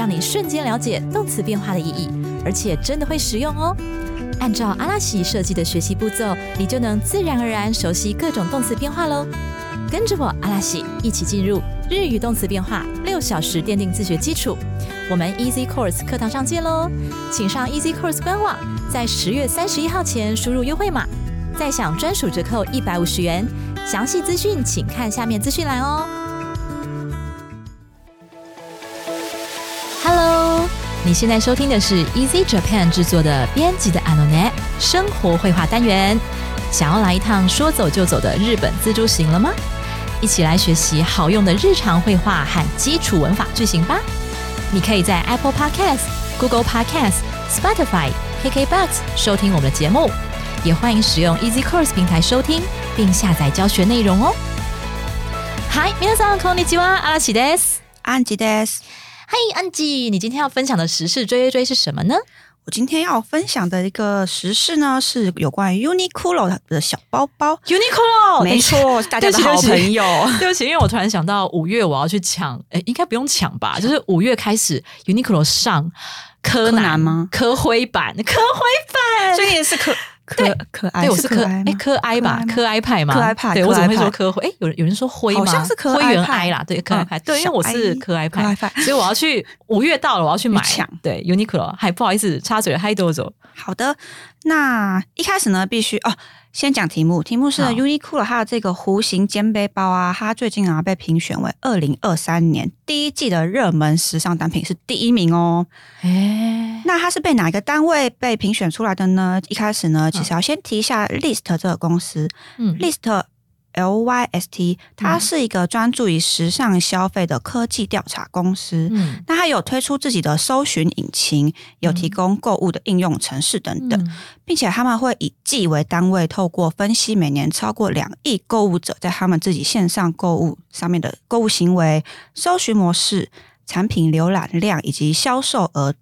让你瞬间了解动词变化的意义，而且真的会实用哦。按照阿拉西设计的学习步骤，你就能自然而然熟悉各种动词变化喽。跟着我阿拉西一起进入日语动词变化六小时奠定自学基础。我们 Easy Course 课堂上见喽！请上 Easy Course 官网，在十月三十一号前输入优惠码，再享专属折扣一百五十元。详细资讯请看下面资讯栏哦。你现在收听的是 Easy Japan 制作的编辑的 Anonet 生活绘画单元。想要来一趟说走就走的日本自助行了吗？一起来学习好用的日常绘画和基础文法句型吧！你可以在 Apple Podcast、Google Podcast、Spotify、KKBox 收听我们的节目，也欢迎使用 Easy Course 平台收听并下载教学内容哦。Hi，皆さんこんにちは、阿拉西です。安吉です。 嗨，安吉，你今天要分享的时事追追追是什么呢？我今天要分享的一个时事呢，是有关于 Uniqlo 的小包包。Uniqlo，没错，大家的好朋友。对不起，因为我突然想到五月我要去抢，哎，应该不用抢吧？就是五月开始 Uniqlo 上柯南吗？柯灰版，柯灰版，所以也是柯。可可爱，对，我是可哎，可爱吧，可爱派嘛？可爱派，对我怎么会说可灰？哎，有人有人说灰吗？好像是可灰原哀啦，对，可爱派，对，因为我是可爱派，所以我要去五月到了，我要去买抢。对，Uniqlo，还不好意思插嘴，嗨多走。好的，那一开始呢，必须哦。先讲题目，题目是 Uniqlo 它的这个弧形肩背包啊，它最近啊被评选为二零二三年第一季的热门时尚单品，是第一名哦。哎，那它是被哪一个单位被评选出来的呢？一开始呢，其实要先提一下 List 这个公司，嗯，List。L Y S T，它是一个专注于时尚消费的科技调查公司。嗯，那它有推出自己的搜寻引擎，有提供购物的应用程式等等，并且他们会以季为单位，透过分析每年超过两亿购物者在他们自己线上购物上面的购物行为、搜寻模式、产品浏览量以及销售额，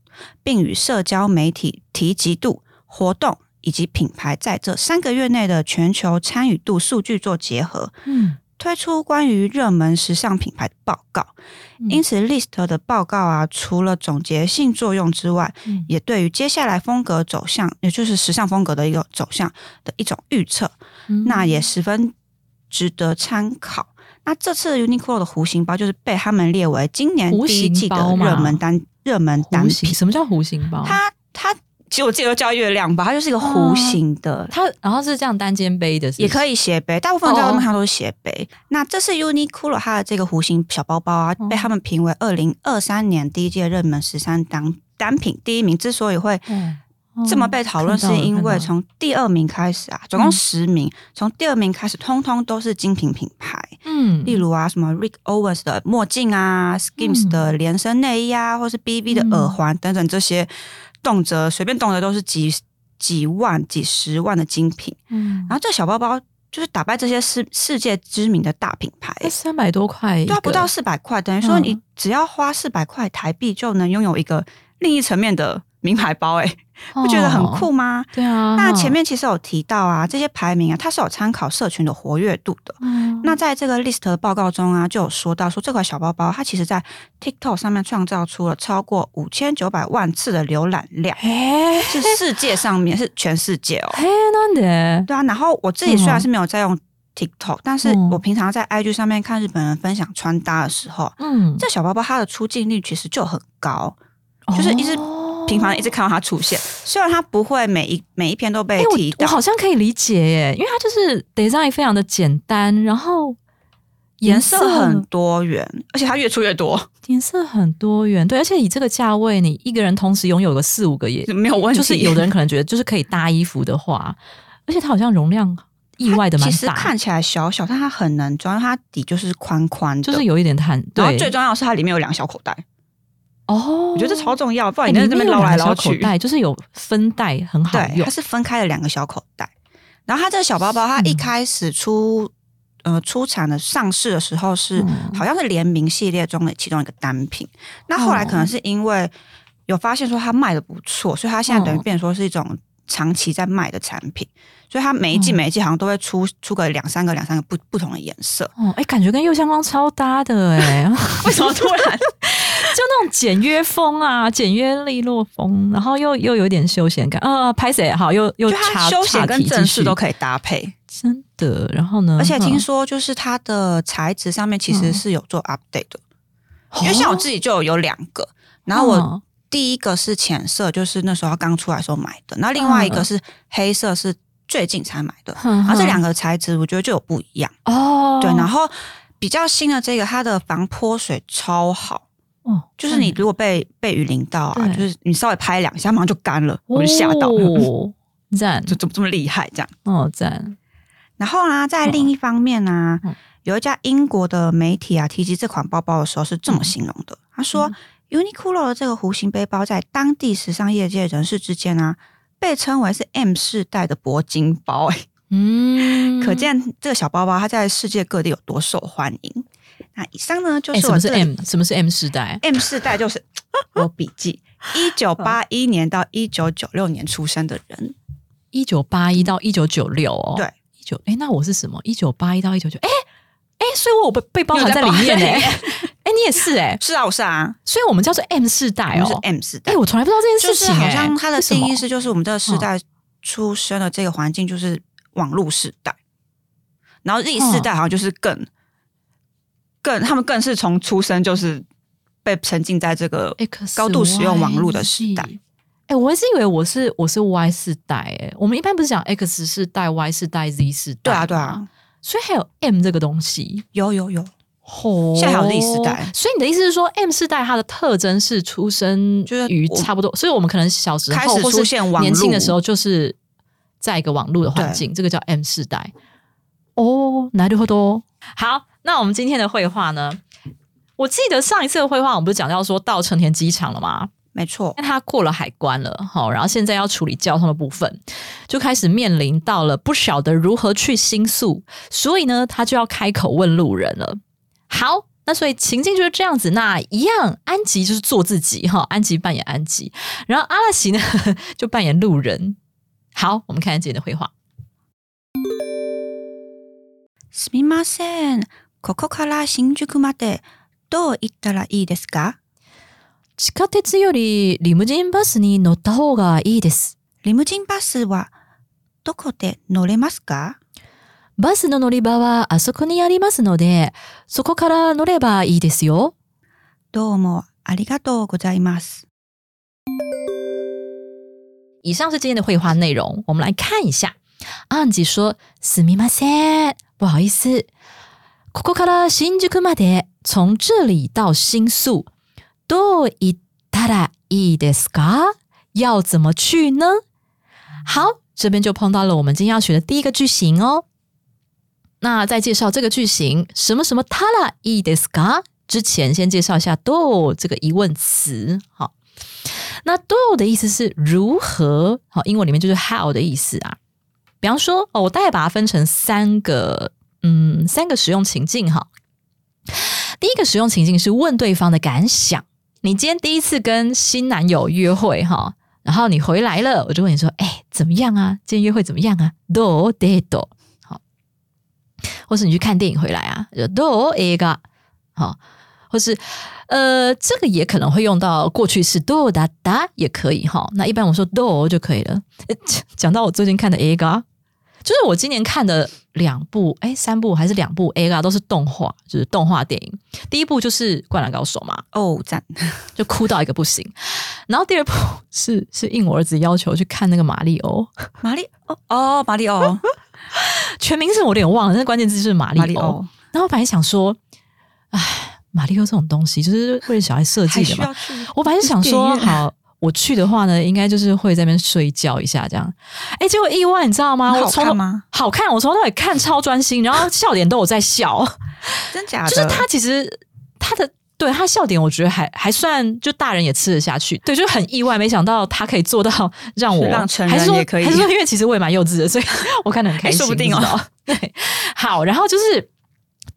并与社交媒体提及度、活动。以及品牌在这三个月内的全球参与度数据做结合，嗯，推出关于热门时尚品牌的报告。因此，List 的报告啊，除了总结性作用之外，也对于接下来风格走向，也就是时尚风格的一个走向的一种预测，那也十分值得参考。那这次 Uniqlo 的弧形包就是被他们列为今年第一季的热门单热门单品。什么叫弧形包？它它。其实我记得叫月亮吧，它就是一个弧形的，它然后是这样单肩背的，也可以斜背，大部分在路上都是斜背。那这是 Uniqlo 它的这个弧形小包包啊，被他们评为二零二三年第一届热门十三单单品第一名。之所以会这么被讨论，是因为从第二名开始啊，总共十名，从第二名开始，通通都是精品品牌。嗯，例如啊，什么 Rick Owens 的墨镜啊，Skims 的连身内衣啊，或是 BV 的耳环等等这些。动辄随便动的都是几几万、几十万的精品，嗯，然后这小包包就是打败这些世世界知名的大品牌，三百多块，对，不到四百块，等于说你只要花四百块台币就能拥有一个另一层面的名牌包，哎。不觉得很酷吗？对啊，那前面其实有提到啊，这些排名啊，它是有参考社群的活跃度的。嗯，那在这个 list 的报告中啊，就有说到说这款小包包，它其实在 TikTok 上面创造出了超过五千九百万次的浏览量，是世界上面是全世界哦。嘿，那的对啊。然后我自己虽然是没有在用 TikTok，但是我平常在 IG 上面看日本人分享穿搭的时候，嗯，这小包包它的出镜率其实就很高，就是一直。频繁一直看到它出现，虽然它不会每一每一篇都被提到，我好像可以理解耶，因为它就是 design 非常的简单，然后颜色很多元，而且它越出越多，颜色很多元，对，而且以这个价位，你一个人同时拥有个四五个也没有问题。就是有的人可能觉得，就是可以搭衣服的话，而且它好像容量意外的蛮大，其实看起来小小，但它很能装，它底就是宽宽，就是有一点弹。然后最重要的是它里面有两个小口袋。哦，我觉得这超重要，不然哎你在这边捞来捞去。就是有分袋，很好对，用它。是分开的两个小口袋。然后它这个小包包，它一嗯开始出、呃出产的上市的时候是、嗯好像是联名系列中的其中一个单品。那后来可能是因为有发现说它卖的不错，所以它现在等于嗯变成说是一种长期在卖的产品。所以它每一季嗯每一季好像都会出出个两三个两三个不不同的颜色。哦，哎，感觉跟右相光超搭的哎，为什么突然？就那种简约风啊，简约利落风，然后又又有点休闲感啊。拍谁好，又又就它插休闲跟正式都，可以搭配。真的。然后呢？而且听嗯说就是它的材质上面其实嗯是有做 update 的。因为像我自己就有有两个，然后我哦第一个是浅色，就是那时候刚出来的时候买的，然后另外一个是黑色，是最近才买的。嗯然后这两个材质我觉得就有不一样，哦，对。然后比较新的这个，它的防泼水超好，哦，就是你如果被被雨淋到啊，就是你稍微拍两下，马上就干了，我就吓到，哦，赞。就怎么这么厉害这样。哦赞，然后呢，在另一方面呢、嗯。有一家英国的媒体啊提及这款包包的时候是嗯这么形容的，他说、Uniqlo 的这个弧形背包在当地时尚业界人士之间啊，被称为是 M 世代的铂金包、哎、嗯，可见这个小包包它在世界各地有多受欢迎。那以上呢就哎，什么是 M？什么是 M 世代？M 世代就是 我笔记，一九八一年到一九九六年出生的人，一九八一到一九九六哦，对，一九哎，那我是什么？一九八一到一九九，哎哎，所以我有被被包含在在里面呢。哎，你也是哎，是啊，我是啊，所以我们叫做 M 世代我们是哦。M 世代哎，。我从来不知道这件事情好，像它的定义是，就是我们这个时代出生的这个环境就是网络时代，然后 Z 世代好像就是更更他们更是从出生就是被沉浸在这个 X 高度使用网络的时代 Y。哎、我一直以为我是我是 Y 世代，哎，我们一般不是讲 X 世代、Y 世代、Z 世代，对啊对啊，，所以还有 M 这个东西，有有有，哦，现在还有 Z 世代所以你的意思是说，M 世代它的特征是出生就是我于差不多，所以我们可能小时开始候或是出现网络年轻的时候，就是在一个网络的环境，这个叫 M 世代。哦，なるほど。 好，那我们今天的绘画呢？我记得上一次的绘画，我们不是讲到说到成田机场了吗？没错，那他过了海关了，好，然后现在要处理交通的部分，就开始面临到了不晓得如何去新宿，所以呢，他就要开口问路人了。好，那所以情境就是这样子。那一样，安吉就是做自己哈，安吉扮演安吉，然后阿拉西呢 就扮演路人。好，我们看看今天的绘画。すみません。ここから新宿までどう行ったらいいですか？地下鉄よりリムジンバスに乗った方がいいです。リムジンバスはどこで乗れますか？バスの乗り場はあそこにありますので、そこから乗ればいいですよ。どうもありがとうございます。以上是今天的绘画内容，我们来看一下。安吉说：“すみません，不好意思。ここから新宿まで，从这里到新宿，どう行ったらいいですか？要怎么去呢？”好，这边就碰到了我们今天要学的第一个句型哦。那在介绍这个句型什么什么たらいいですか之前，先介绍一下 do 这个疑问词。好。那 do 的意思是如何，好，英文里面就是 how 的意思啊。 比方说，哦，我大概把它分成三个，嗯，三个使用情境哈。第一个使用情境是问对方的感想。你今天第一次跟新男友约会哈，然后你回来了，我就问你说，哎，怎么样啊？今天约会怎么样啊？do de do 好，或是你去看电影回来啊，do a ga 好，或是呃，这个也可能会用到过去式 do da da 也可以哈。那一般我说 do 就可以了。呃讲到我最近看的 A 嘎，就是我今年看的两部，哎，三部还是两部 A 嘎都是动画，就是动画电影。第一部就是《灌篮高手》嘛，哦，赞！就哭到一个不行。然后第二部 是是应我儿子要求去看那个马里欧，马里哦哦，马里欧，全名是我有点忘了，但是关键字就是马里欧。马里欧然后我本来想说，哎，马里欧这种东西就是为了小孩设计的嘛我本来是想说，好，我去的话呢，应该就是会在那边睡觉一下这样。哎，结果意外，你知道吗？好我从头看吗？好看，我从头到尾看超专心，然后笑点都有在笑，真假的？就是他其实他的对他笑点，我觉得还还算，就大人也吃得下去。对，就很意外，没想到他可以做到让我让成人也可以还是说因为其实我也蛮幼稚的，所以我看得很开心，说不定哦。对，好，然后就是。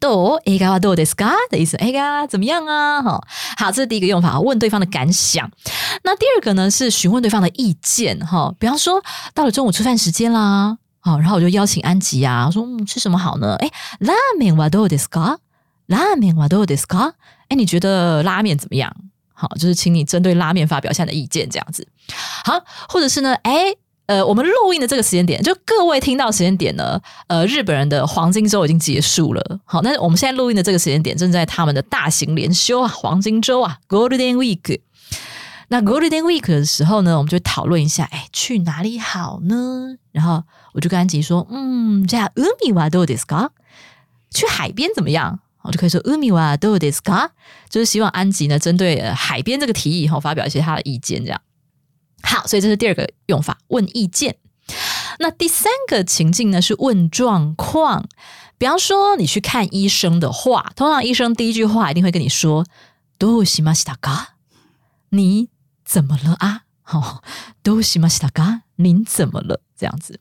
どう映画はどうですか的意思，映画怎么样啊？哈，好，这是第一个用法，问对方的感想。那第二个呢是询问对方的意见，哈，比方说到了中午吃饭时间啦，好，然后我就邀请安吉啊，说嗯吃什么好呢？哎，拉面はどうですか？拉面はどうですか？哎，你觉得拉面怎么样？好，就是请你针对拉面发表一下你的意见，这样子。好，或者是呢，哎。 呃，我们录音的这个时间点，就各位听到的时间点呢，呃，日本人的黄金周已经结束了。好，那我们现在录音的这个时间点，正在他们的大型连休啊，黄金周啊，Golden Week。那 Golden Week 的时候呢，我们就讨论一下，哎，去哪里好呢？然后我就跟安吉说，嗯，这样海はどうですか？去海边怎么样？我就可以说海はどうですか？就是希望安吉呢，针对呃海边这个提议哈，发表一些他的意见，这样。 好，所以这是第二个用法，问意见。那第三个情境呢是问状况，比方说你去看医生的话，通常医生第一句话一定会跟你说“どうしましたか？”你怎么了啊？好，“どうしましたか？”您怎么了？这样子。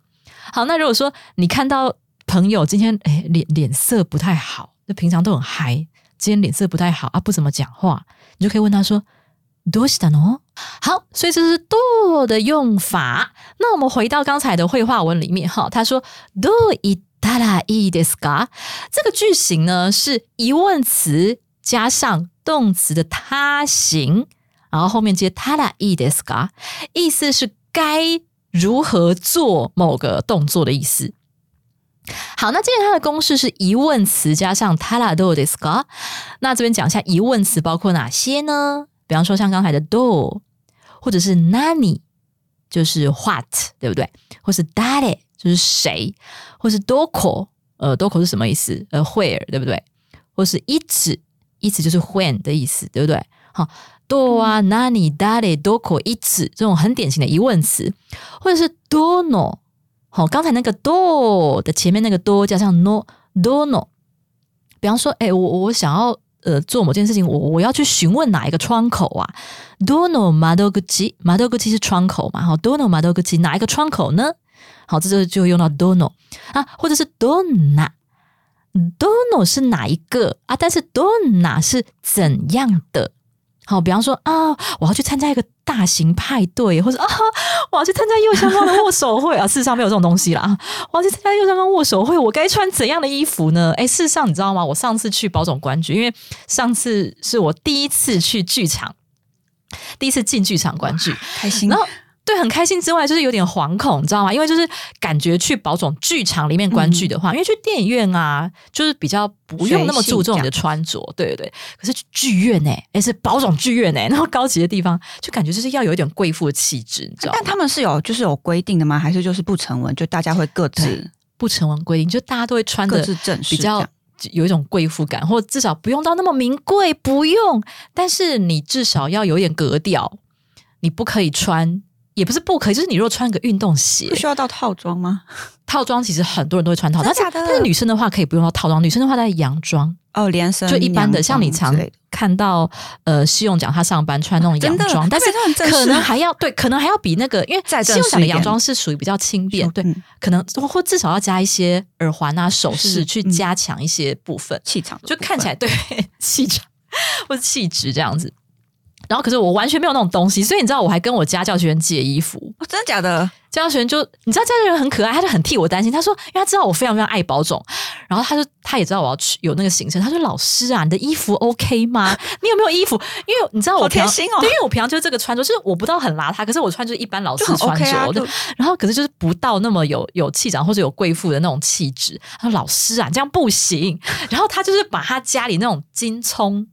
好，那如果说你看到朋友今天哎脸脸色不太好，就平常都很嗨，今天脸色不太好啊，不怎么讲话，你就可以问他说。どうしたの？ 好，所以这是 do 的用法。那我们回到刚才的绘画文里面哈，他说 do いたらいいですか？这个句型呢是疑问词加上动词的他形，然后后面接たらいいですか？意思是该如何做某个动作的意思。好，那既然它的公式是疑问词加上たらどうですか？那这边讲一下疑问词包括哪些呢？ 比方说像刚才的 do，或者是 nani，就是 what，对不对？或是 dare，就是谁？或是 doko，呃，doko 是什么意思？呃，where，对不对？或是いつ，いつ就是 when 的意思，对不对？好，do 啊，nani、dare、doko、いつ这种很典型的疑问词，或者是 dono，好，刚才那个 do 的前面那个 do 加上 no，dono。比方说，哎，我我想要。 呃，做某件事情，我我要去询问哪一个窗口啊？Dono m a d o g u c i m a d o g u c i 是窗口嘛？好，Dono madoguchi 哪一个窗口呢？好，这就就用到 dono 啊，或者是 dona，dono 是哪一个啊？但是 dona 是怎样的？好，比方说啊，我要去参加一个大型派对，或者啊，我要去参加右上方的握手会啊。事实上没有这种东西啦。我要去参加右上方握手会，我该穿怎样的衣服呢？哎，事实上你知道吗？我上次去保总观局，因为上次是我第一次去剧场，第一次进剧场观剧，开心。然后。对，很开心之外，就是有点惶恐，你知道吗？因为就是感觉去保种剧场里面观剧的话，因为去电影院啊，就是比较不用那么注重你的穿着，对对对。可是去剧院呢，哎，是保种剧院呢，然后高级的地方，就感觉就是要有一点贵妇的气质，你知道？但他们是有就是有规定的吗？还是就是不成文，就大家会各自不成文规定，就大家都会穿的比较有一种贵妇感，或至少不用到那么名贵，不用，但是你至少要有点格调，你不可以穿。也不是不可以，就是你如果穿个运动鞋，不需要到套装吗？套装其实很多人都会穿套装，但是女生的话可以不用到套装，女生的话在洋装哦，连身就一般的，像你常看到呃，西用讲他上班穿那种洋装，但是可能还要对，可能还要比那个，因为西用讲的洋装是属于比较轻便，对，可能或至少要加一些耳环啊、首饰去加强一些部分。气场，就看起来对气场或者气质这样子。然后，可是我完全没有那种东西，所以你知道，我还跟我家教学员借衣服。哦，真的假的？家教学员就你知道，家教学员很可爱，他就很替我担心。他说，因为他知道我非常非常爱保种，然后他就他也知道我要去有那个行程。他说：“老师啊，你的衣服 OK 吗？你有没有衣服？因为你知道我贴心哦，对，因为我平常就是这个穿着，就是我不到很邋遢，可是我穿就是一般老师穿着。然后，可是就是不到那么有有气长或者有贵妇的那种气质。他说：老师啊，这样不行。然后他就是把他家里那种金葱。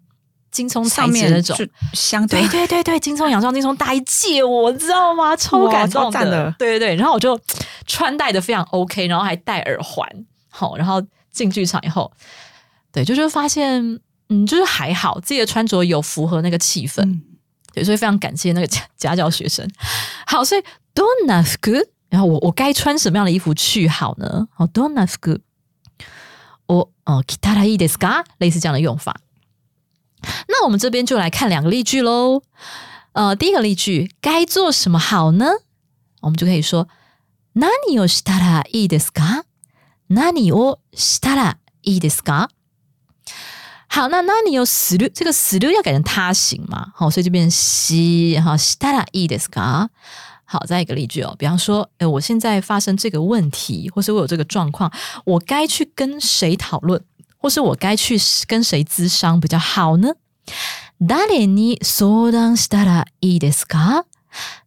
金葱材质那种，相对对对对，金葱洋装、金葱大衣借我，知道吗？超感动的，对对对。然后我就穿戴的非常 OK，然后还戴耳环，好，然后进剧场以后，对，就是发现，嗯，就是还好，自己的穿着有符合那个气氛，对，所以非常感谢那个家家教学生。好，所以 Donna good，然后我我该穿什么样的衣服去好呢？好，Donna good，我哦，kita いいですか？类似这样的用法。 那我们这边就来看两个例句喽。呃，第一个例句该做什么好呢？我们就可以说何をしたらいいですか？何をしたらいいですか？好，那那你有する这个する要改成他形嘛？好，所以就变成し哈したらいいですか？好，再一个例句哦，比方说，哎，我现在发生这个问题，或是我有这个状况，我该去跟谁讨论， 或是我该去跟谁咨商比较好呢？誰に相談したらいいですか？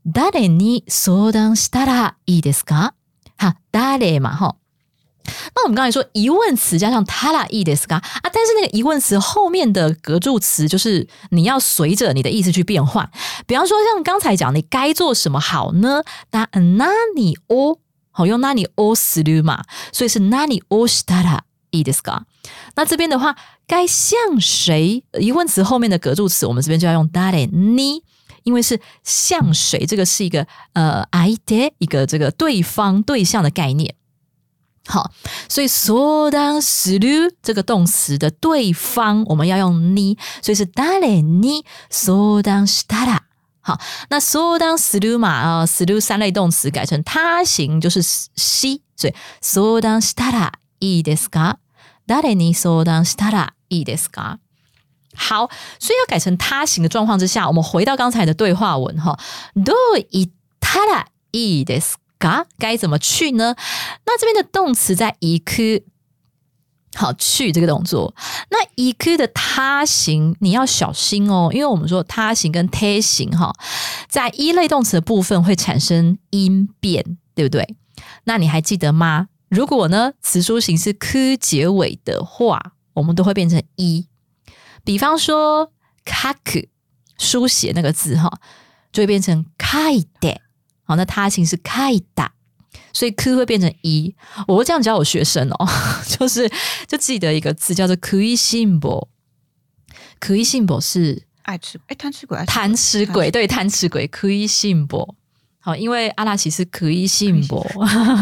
誰に相談したらいいですか？好，誰嘛，哈。那我们刚才说疑问词加上他啦意的是嘎啊，但是那个疑问词后面的格助词就是你要随着你的意思去变换。比方说像刚才讲，你该做什么好呢？那那你哦，好用那你哦思路嘛，所以是那你哦是他啦意的是嘎。 那这边的话，该向谁？疑问词后面的格助词，我们这边就要用だれ你，因为是向谁，这个是一个呃 i d 一个这个对方对象的概念。好，所以相当する这个动词的对方，我们要用你，所以是誰に相談したら。好，那相談する嘛啊，する三类动词改成他形就是し，所以相談したらいいですか？ 誰に相談したらいいですか？好，所以要改成他形的状况之下，我们回到刚才的对话文哈，どう言ったらいいです啊，该怎么去呢？那这边的动词在一区，好去这个动作。那一区的他形你要小心哦，因为我们说他形跟他形哈，在一类动词的部分会产生音变，对不对？那你还记得吗？ 如果呢词书形是 k 结尾的话，我们都会变成一。比方说 kaku 书写那个字哈，就会变成 kai de。好，那他形是开打，所以 k 会变成一。我会这样教我学生哦，就是就记得一个字叫做 k 信博。k 信博是爱吃哎贪吃鬼，贪吃鬼对贪吃鬼 k 信博。好，因为阿拉奇是 k 信博，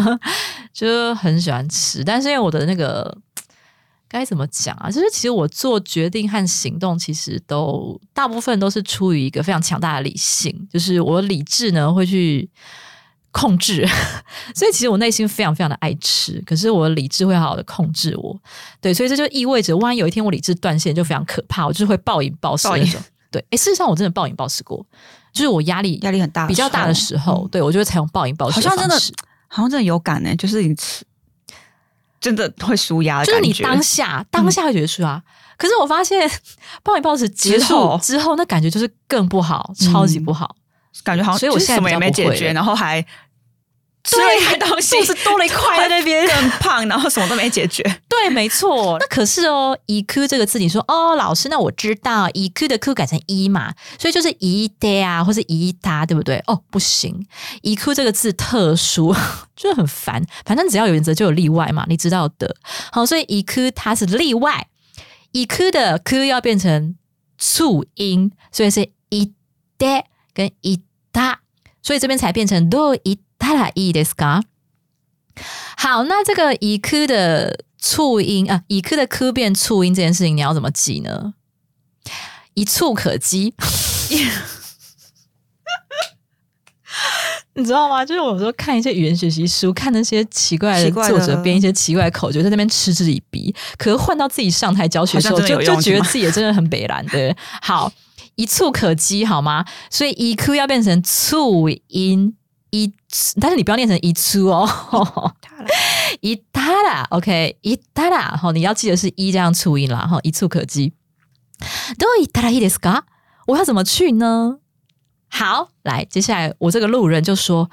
就很喜欢吃，但是因为我的那个。该怎么讲啊？就是其实我做决定和行动，其实都大部分都是出于一个非常强大的理性，就是我理智呢会去控制，所以其实我内心非常非常的爱吃，可是我的理智会好好的控制我。对，所以这就意味着，万一有一天我理智断线，就非常可怕，我就是会暴饮暴食那种。对，哎，事实上我真的暴饮暴食过，就是我压力压力很大、比较大的时候，对我就会采用暴饮暴食。好像真的，好像真的有感呢，就是你吃。真的会舒压，就是你当下当下会觉得舒压，可是我发现暴饮暴食结束之后，那感觉就是更不好，超级不好，感觉好像所以我现在什么也没解决，然后还吃了一个东西，是多了一块在那边更胖，然后什么都没解决。对，没错。那可是哦，，EQ 这个字，你说哦，老师，那我知道 EQ 的 q 改成一嘛，所以就是一 day 啊，或是一他，对不对？哦，不行，，EQ 这个字特殊，就很烦。反正只要有原则就有例外嘛，你知道的。好，所以 EQ 它是例外，，EQ 的 q 要变成促音，所以是一 day 跟一他，所以这边才变成 do 一他啦一 des 噶。好，那这个以 q 的促音啊，以 q 的 q 变促音这件事情，你要怎么记呢？一触可及，你知道吗？就是我说看一些语言学习书，看那些奇怪的作者编一些奇怪的口诀，在那边嗤之以鼻。可是换到自己上台教学的时候，就就觉得自己也真的很北蓝的。好，一触可及，好吗？所以以 q 要变成促音。一，但是你不要念成一出哦，一他啦，OK，一他啦，好，你要记得是一这样促音啦，哈，一触可及。都一他啦，いいですか？我要怎么去呢？好，来，接下来我这个路人就说，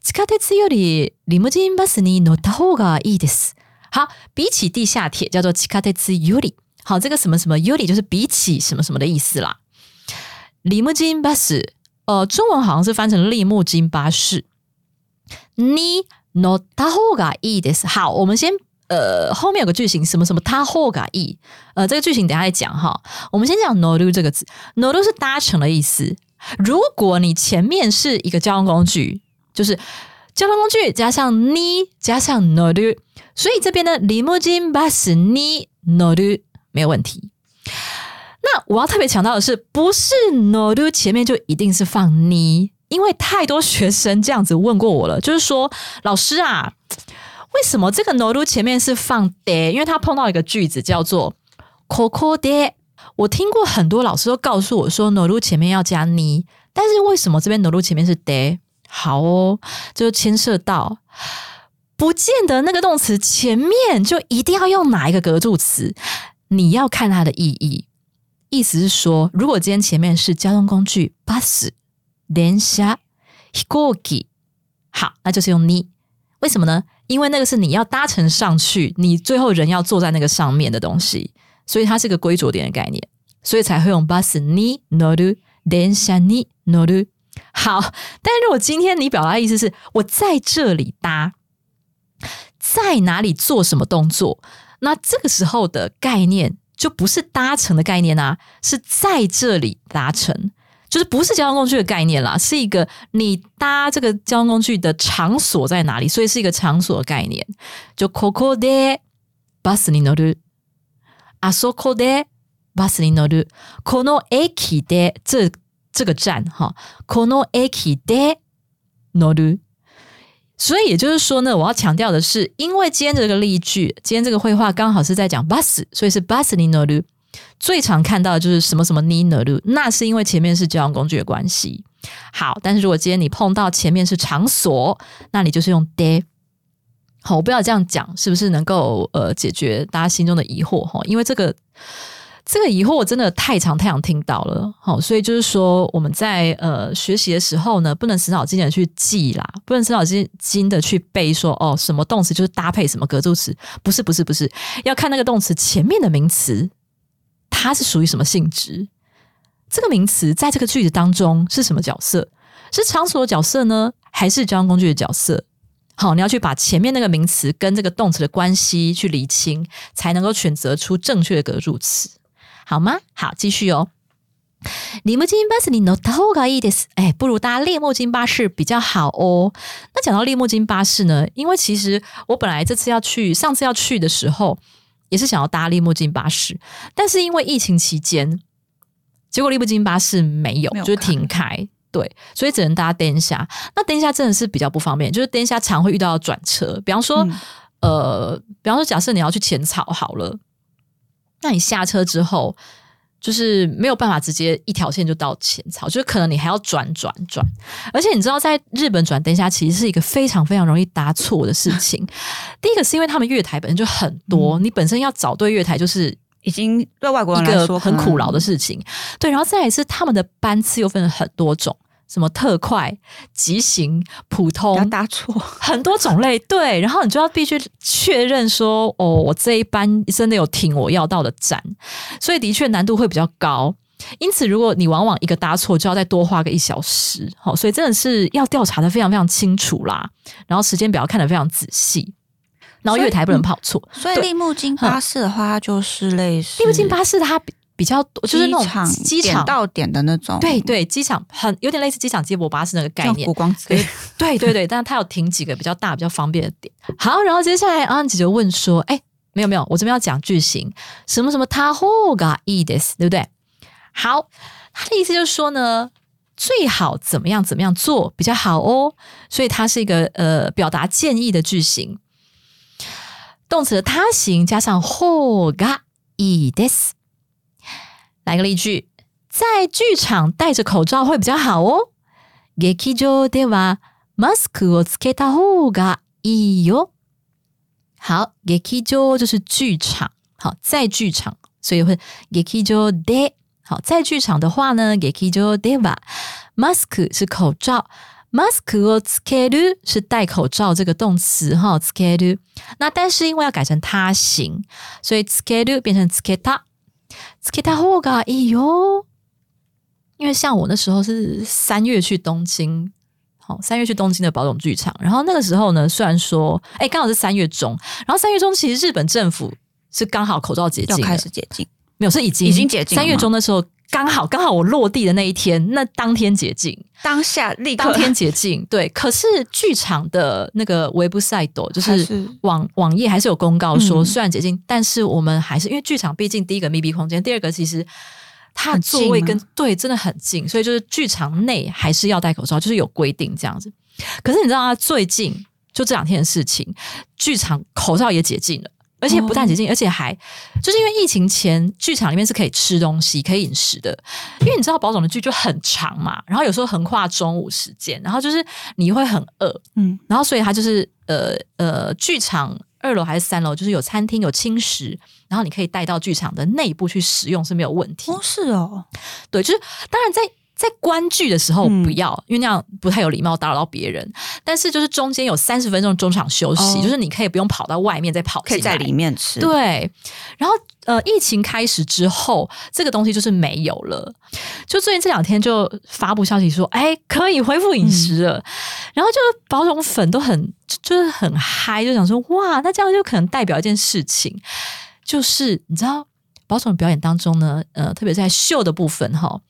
地下鉄よりリムジンバスに乗った方がいいです。好，比起地下铁叫做地下鉄より，好，这个什么什么より就是比起什么什么的意思啦。 リムジンバス。呃，中文好像是翻成利木金巴士。你 no 他后嘎 e 的是好，我们先呃后面有个句型什么什么他后嘎 e，呃这个句型等下再讲哈。我们先讲 no do 这个字，no do 是搭乘的意思。如果你前面是一个交通工具，就是交通工具加上你加上 no do，所以这边的利木金巴士你 no do 没有问题。 那我要特别强调的是，不是 no do 前面就一定是放你，因为太多学生这样子问过我了，就是说老师啊，为什么这个 no do 前面是放 de？因为他碰到一个句子叫做 coco de。我听过很多老师都告诉我说 no do 前面要加你，但是为什么这边 no do 前面是 de？好哦，就牵涉到。不见得那个动词前面就一定要用哪一个格助词，你要看它的意义。意思是说，如果今天前面是交通工具 bus、電車、飛行機，好，那就是用你。为什么呢？因为那个是你要搭乘上去，你最后人要坐在那个上面的东西，所以它是个归着点的概念，所以才会用 bus に乗る、電車に乗る。好，但是如果今天你表达意思是我在这里搭。在哪里做什么动作？那这个时候的概念 就不是搭乘的概念啊，是在这里搭乘，就是不是交通工具的概念啦，是一个你搭这个交通工具的场所在哪里，所以是一个场所的概念。就 Coco de bus ni noru, Asoko de bus ni noru, Kono eki de 这这个站哈，Kono eki de noru。所以也就是说呢，我要强调的是，因为今天这个例句，今天这个绘画刚好是在讲 bus，所以是 bus ni no lu。最常看到的就是什么什么 ni no lu，那是因为前面是交通工具的关系。好，但是如果今天你碰到前面是场所，那你就是用 de。好，我不要这样讲，是不是能够呃解决大家心中的疑惑哈？因为这个。这个疑惑我真的太常太常听到了，好，所以就是说我们在呃学习的时候呢，不能死脑筋的去记啦，不能死脑筋筋的去背说哦，什么动词就是搭配什么格助词，不是不是不是，要看那个动词前面的名词，它是属于什么性质，这个名词在这个句子当中是什么角色，是场所的角色呢，还是交通工具的角色？好，你要去把前面那个名词跟这个动词的关系去理清，才能够选择出正确的格助词。好吗？好，继续哦。リムジンバスに乗った方がいいです。哎，不如搭列木金巴士比较好哦。那讲到列木金巴士呢，因为其实我本来这次要去，上次要去的时候也是想要搭列木金巴士，但是因为疫情期间，结果列木金巴士没有，就是停开。对，所以只能搭灯下。那灯下真的是比较不方便，就是灯下常会遇到转车。比方说，呃，比方说，假设你要去浅草好了。 那你下车之后，就是没有办法直接一条线就到浅草，就是可能你还要转转转。而且你知道，在日本转灯下其实是一个非常非常容易搭错的事情。第一个是因为他们月台本身就很多，你本身要找对月台就是已经对外国人来说很苦劳的事情。对，然后再来是他们的班次又分了很多种。什么特快、急行、普通，搭错很多种类，对，然后你就要必须确认说，哦，我这一班真的有停我要到的站，所以的确难度会比较高。因此，如果你往往一个搭错，就要再多花个一小时，好，所以真的是要调查的非常非常清楚啦，然后时间表看得非常仔细，然后月台不能跑错。所以立木金巴士的话，就是类似立木金巴士，它。比较多就是那种机场到点的那种，对对，机场很有点类似机场接驳巴士那个概念，对对对，但是它有停几个比较大、比较方便的点。好，然后接下来安吉就问说：“哎，没有没有，我这边要讲句型，什么什么他后がいいです，对不对？好，他的意思就是说呢，最好怎么样怎么样做比较好哦，所以它是一个呃表达建议的句型，动词的他形加上后がいいです。 来个例句，在剧场戴着口罩会比较好哦。劇場ではマスクをつけた方がいいよ。好，劇場就是剧场，好，在剧场，所以会劇場で。好，在剧场的话呢，劇場ではマスク是口罩，マスクをつける是戴口罩这个动词哈，つける。那但是因为要改成他形，所以つける变成つけた。 つけた方がいいよ。因为像我那时候是三月去东京，好三月去东京的宝冢剧场，然后那个时候呢，虽然说哎刚好是三月中，然后三月中其实日本政府是刚好口罩解禁，开始解禁，没有是已经已经解禁。三月中的时候 刚好刚好我落地的那一天，那当天解禁，当下立刻当天解禁。对，可是剧场的那个 website 就是网网页还是有公告说，虽然解禁，但是我们还是因为剧场毕竟第一个密闭空间，第二个其实它的座位跟对真的很近，所以就是剧场内还是要戴口罩，就是有规定这样子。可是你知道啊，最近就这两天的事情，剧场口罩也解禁了。而且不但解禁，而且还就是因为疫情前剧场里面是可以吃东西、可以饮食的。因为你知道保总的剧就很长嘛，然后有时候横跨中午时间，然后就是你会很饿，嗯，然后所以他就是呃呃，剧场二楼还是三楼，就是有餐厅、有轻食，然后你可以带到剧场的内部去食用是没有问题。哦，是哦，对，就是当然在。在观剧的时候不要，因为那样不太有礼貌，打扰到别人。但是就是中间有三十分钟中场休息，就是你可以不用跑到外面再跑，可以在里面吃。对，然后呃，疫情开始之后，这个东西就是没有了。就最近这两天就发布消息说，哎，可以恢复饮食了。然后就是保种粉都很就是很嗨，就想说哇，那这样就可能代表一件事情，就是你知道保种表演当中呢，呃，特别在秀的部分哈。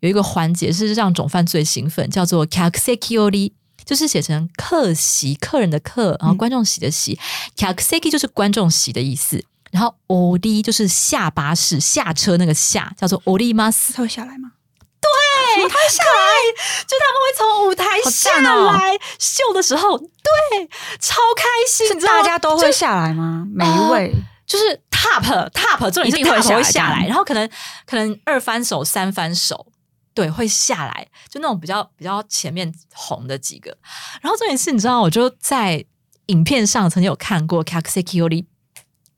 有一个环节是让总犯最兴奋，叫做 kaksekioli，就是写成客席，客人的客，然后观众席的席 k a k s e k i 就是观众席的意思。然后 o d 就是下巴士下车那个下，叫做 o d i m a s 他会下来吗？对，他会下来，就他们会从舞台下来秀的时候，对，超开心。大家都会下来吗？每一位就是 top top，重点是 top 会下来，然后可能可能二翻手、三翻手。对，会下来，就那种比较比较前面红的几个。然后这件事你知道，我就在影片上曾经有看过 k a k s e k i o r i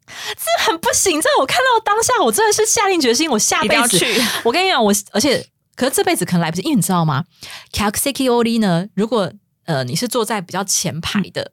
这很不行。在我看到当下，我真的是下定决心，我下辈子，我跟你讲，我而且可是这辈子可能来不及，因为你知道吗 k a k s e k i o l i 呢，如果呃你是坐在比较前排的。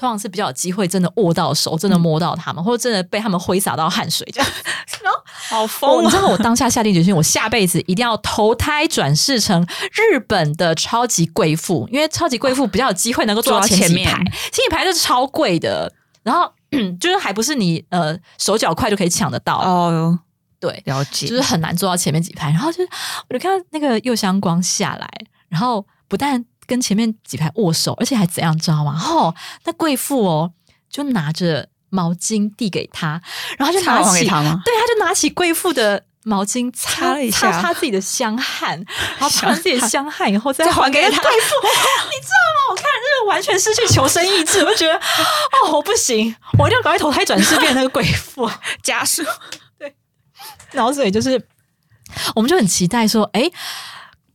通常是比较有机会，真的握到手，真的摸到他们，或者真的被他们挥洒到汗水这样。然后好疯！你知道我当下下定决心，我下辈子一定要投胎转世成日本的超级贵妇，因为超级贵妇比较有机会能够坐到前几排，前几排是超贵的。然后 就是还不是你呃手脚快就可以抢得到哦。对，了解，就是很难坐到前面几排。然后就是我就看到那个右香光下来，然后不但。跟前面几排握手，而且还怎样知道吗？哦，那贵妇哦，就拿着毛巾递给他，然后就拿起，对，他就拿起贵妇的毛巾擦了一下，擦擦自己的香汗，然后 擦完自己的香汗以后再还给他。贵妇，你知道吗？我看这个完全失去求生意志，我就觉得哦，我不行，我一定要赶快投胎转世变那个贵妇 家属。对，然后所以就是，我们就很期待说，哎。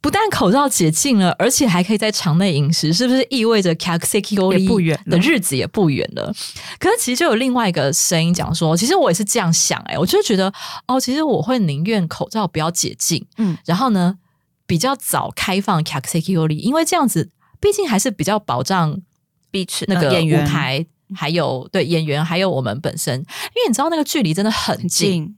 不但口罩解禁了，而且还可以在场内饮食，是不是意味着 k a k s e k i o 不远的日子也不远了？可是其实就有另外一个声音讲说，其实我也是这样想，哎，我就觉得哦，其实我会宁愿口罩不要解禁，嗯，然后呢比较早开放 k a k s e k i o 因为这样子毕竟还是比较保障彼此那个舞台，还有对演员，还有我们本身，因为你知道那个距离真的很近，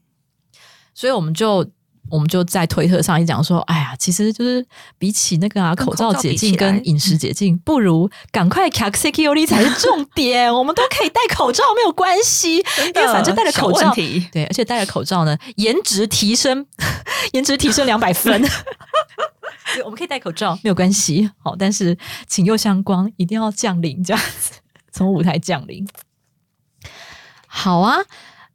所以我们就。我们就在推特上一讲说，哎呀，其实就是比起那个啊，口罩解禁跟饮食解禁，不如赶快 k a s e k i o l i 才是重点。我们都可以戴口罩，没有关系，因为反正戴了口罩，对，而且戴了口罩呢，颜值提升，颜值提升两百分。我们可以戴口罩，没有关系。好，但是请右相光一定要降临，这样子从舞台降临。好啊，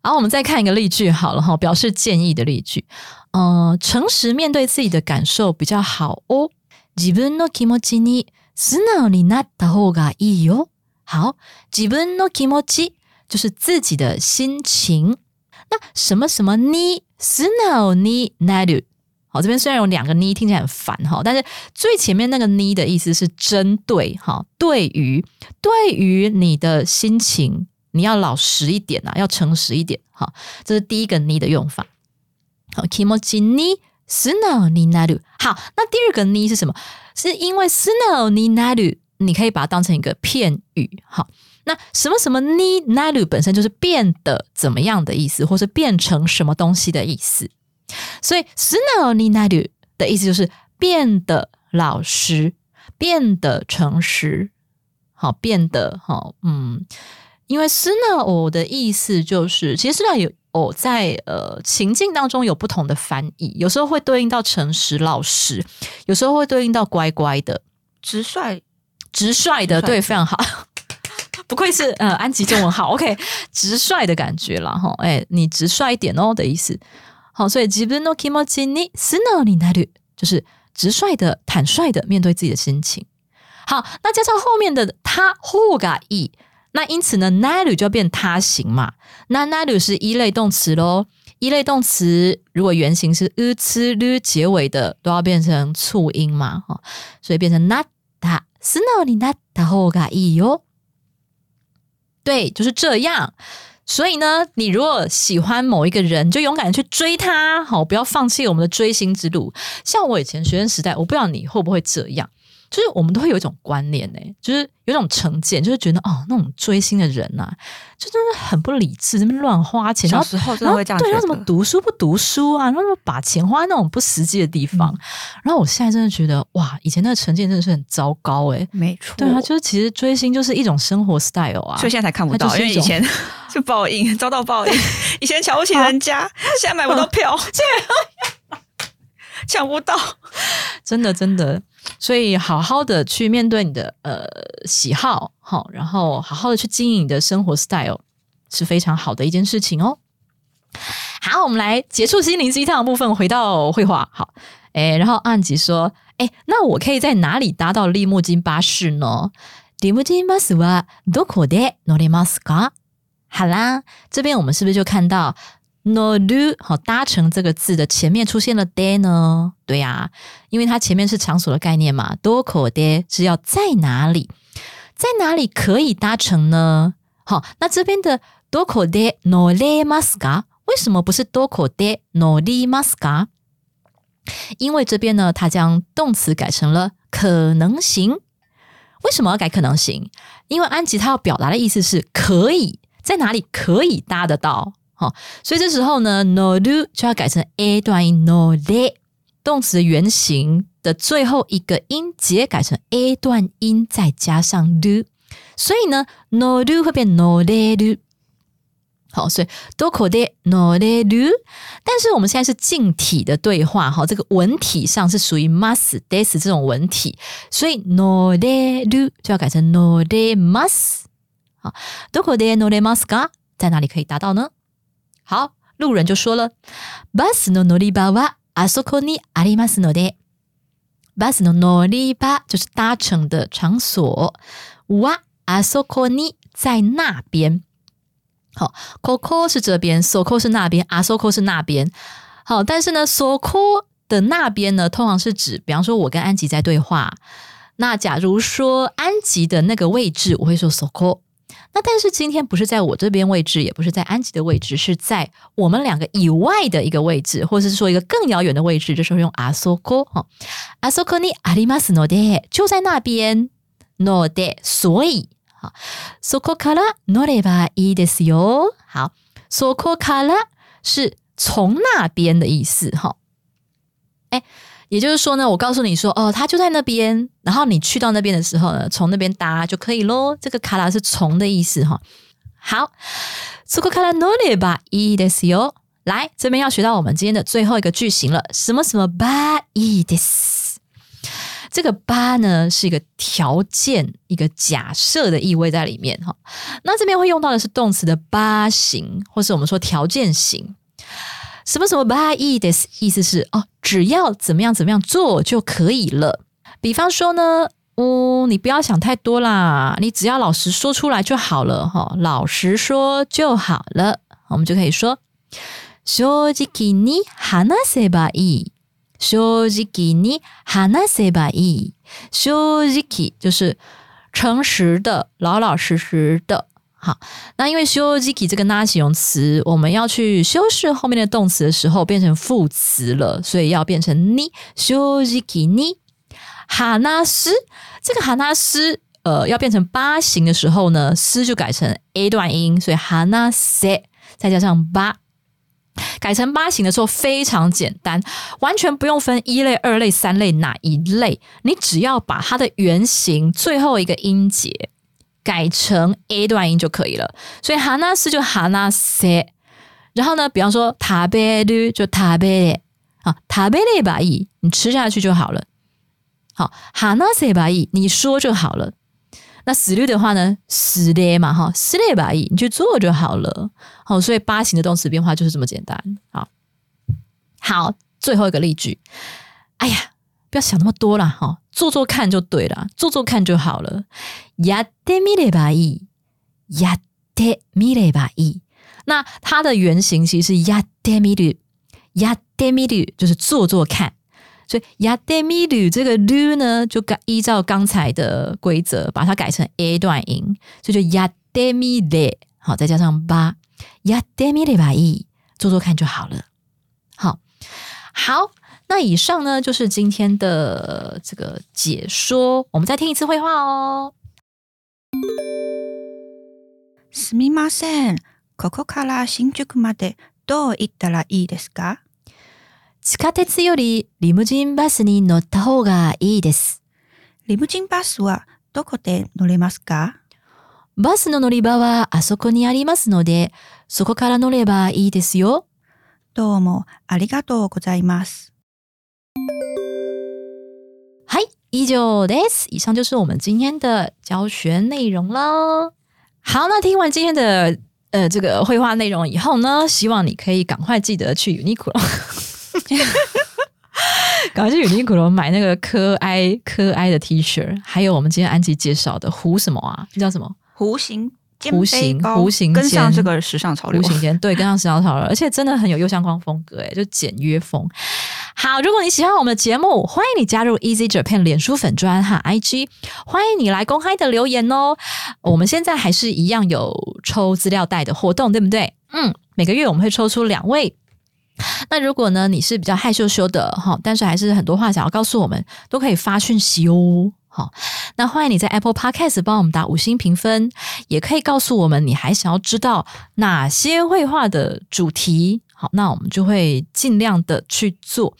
然后我们再看一个例句，好了哈，表示建议的例句。呃，诚实面对自己的感受比较好哦。自分の気持ちに素直になった方がいいよ。好，自分の気持ち就是自己的心情。那什么什么に素直になる？好，这边虽然有两个に，听起来很烦哈，但是最前面那个に的意思是针对哈，对于对于你的心情，你要老实一点啊，要诚实一点哈。这是第一个に的用法。 好，kimochi ni suno ni naru。好，那第二个 ni 是什么？是因为 sono nina 你可以把它当成一个片语。好，那什么什么 nina 本身就是变得怎么样的意思，或是变成什么东西的意思。所以 sono nina 的意思就是变得老实，变得诚实。好，变得好，嗯，因为 suno 的意思就是，其实 suno 有。哦，在呃情境当中有不同的翻译，有时候会对应到诚实老实，有时候会对应到乖乖的、直率、直率的，对，非常好，不愧是呃安吉中文好，OK，直率的感觉了哈，哎，你直率一点哦的意思 好，所以自分の気持ちに素直になる，就是直率的、坦率的面对自己的心情。好，那加上后面的他方がいい， 那因此呢，なる就要变他形嘛。那なる是一类动词喽。一类动词如果原型是 u つる结尾的，都要变成促音嘛，哈，所以变成なった素直になった方がいいよ。对，就是这样。所以呢，你如果喜欢某一个人，就勇敢的去追他，好，不要放弃我们的追星之路。像我以前学生时代，我不知道你会不会这样。 就是我们都会有一种观念呢，就是有一种成见，就是觉得哦，那种追星的人呐，就真的很不理智，那边乱花钱。小时候真的会这样对，他怎么读书不读书啊？然后把钱花在那种不实际的地方。然后我现在真的觉得，哇，以前那个成见真的是很糟糕哎。没错，对啊，就是其实追星就是一种生活 style 啊，所以现在才看不到，因为以前 是报应，遭到报应。以前瞧不起人家，现在买不到票，抢不到，真的真的。所以，好好的去面对你的呃喜好，好，然后好好的去经营你的生活 style，是非常好的一件事情哦。好，我们来结束心灵鸡汤的部分，回到绘画。好，哎，然后安吉说，哎，那我可以在哪里搭到利木金巴士呢？利木金巴士はどこで乗れますか？好啦，这边我们是不是就看到 ？no do 好搭乘这个字的前面出现了 de 呢？对呀，因为它前面是场所的概念嘛。多口 de 是要在哪里，在哪里可以搭乘呢？好，那这边的多口 de no le maska 为什么不是多口 de no li maska？因为这边呢，它将动词改成了可能型。为什么要改可能型？因为安吉他要表达的意思是可以在哪里可以搭得到。好，所以这时候呢，no do 就要改成 a 段音 no de，动词的原形的最后一个音节改成 a 段音，再加上 do，所以呢，no do 会变 no de do。好，所以 do ko de no de do，但是我们现在是静体的对话，哈，这个文体上是属于 must des 这种文体，所以 no de do 就要改成 no de must。好，do ko de no de must 在哪里可以达到呢？好，路人就说了：“バスの乗り場はあそこにありますので。”バスの乗り場就是搭乘的场所。はあそこに在那边。好，ここ是这边，そこ是那边，あそこ是那边。好，但是呢，そこ的那边呢，通常是指，比方说我跟安吉在对话。那假如说安吉的那个位置，我会说そこ。 那但是今天不是在我这边位置，也不是在安吉的位置，是在我们两个以外的一个位置，或者是说一个更遥远的位置，就是用阿索科哈，阿索科尼阿里马斯诺德就在那边诺德，所以哈，索科卡拉诺雷巴伊德斯哟，好，索科卡拉是从那边的意思哈，哎。也就是说呢，我告诉你说，哦，他就在那边，然后你去到那边的时候呢，从那边搭就可以喽。这个卡拉是从的意思哈。好，そこから乗ればいいですよ。来，这边要学到我们今天的最后一个句型了。什么什么ばいいです？这个ば呢是一个条件、一个假设的意味在里面哈。那这边会用到的是动词的ば型，或是我们说条件型。 什么什么ばいいです？意思是哦。只要怎么样怎么样做就可以了。比方说呢，哦，你不要想太多啦，你只要老实说出来就好了哈，老实说就好了，我们就可以说正直に話せばいい。正直に話せばいい。正直就是诚实的、老老实实的。 好，那因为 shuziki 这个那形容词，我们要去修饰后面的动词的时候，变成副词了，所以要变成你修吉 i 你哈纳斯这个哈纳斯，呃，要变成八形的时候呢，斯就改成 a 段音，所以哈纳斯再加上八，改成八形的时候非常简单，完全不用分一类、二类、三类哪一类，你只要把它的原型最后一个音节。改成 a 段音就可以了，所以哈纳斯就哈纳斯，然后呢，比方说塔贝鲁就塔贝啊，塔贝列吧伊，你吃下去就好了。好，哈纳斯吧伊，你说就好了。那死律的话呢，死列嘛哈，死列吧伊，你去做就好了。好，所以八形的动词变化就是这么简单。好，好，最后一个例句。哎呀，不要想那么多了哈，做做看就对了，做做看就好了。やってみればいい。やってみればいい。那它的原型其实是やってみる。やってみる就是做做看。所以やってみる这个 lu 呢，就改依照刚才的规则，把它改成 a 段音，所以就やってみれ。好，再加上ば。やってみればいい。做做看就好了。好，好， 那以上呢就是今天的这个解说。我们再听一次绘画哦。すみません。ここから新宿までどう行ったらいいですか地下鉄よりリムジンバスに乗った方がいいです。リムジンバスはどこで乗れますかバスの乗り場はあそこにありますので、そこから乗ればいいですよ。どうもありがとうございます。 はい、以上です。以上就是我们今天的教学内容了。好，那听完今天的呃这个绘画内容以后呢，希望你可以赶快记得去 Uniqlo，赶快去 Uniqlo 买那个科哀科哀的 T 恤，还有我们今天安吉介绍的弧什么啊？叫什么？弧形。弧形，弧形跟上这个时尚潮流，弧形肩对，跟上时尚潮流，而且真的很有右相光风格，哎，就简约风。 好，如果你喜欢我们的节目，欢迎你加入 Easy Japan 脸书粉专和 IG，欢迎你来公开的留言哦。我们现在还是一样有抽资料袋的活动，对不对？嗯，每个月我们会抽出两位。那如果呢，你是比较害羞羞的哈，但是还是很多话想要告诉我们，都可以发讯息哦。好，那欢迎你在 Apple Podcast 帮我们打五星评分，也可以告诉我们你还想要知道哪些绘画的主题。好，那我们就会尽量的去做。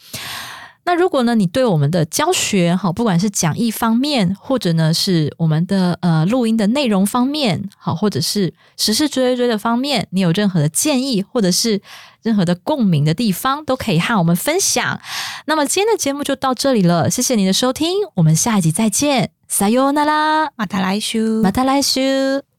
那如果呢，你对我们的教学，好，不管是讲义方面，或者呢是我们的呃录音的内容方面，好，或者是时事追追追的方面，你有任何的建议，或者是任何的共鸣的地方，都可以和我们分享。那么今天的节目就到这里了，谢谢您的收听，我们下一集再见，撒由那拉，马达来修，马达来修。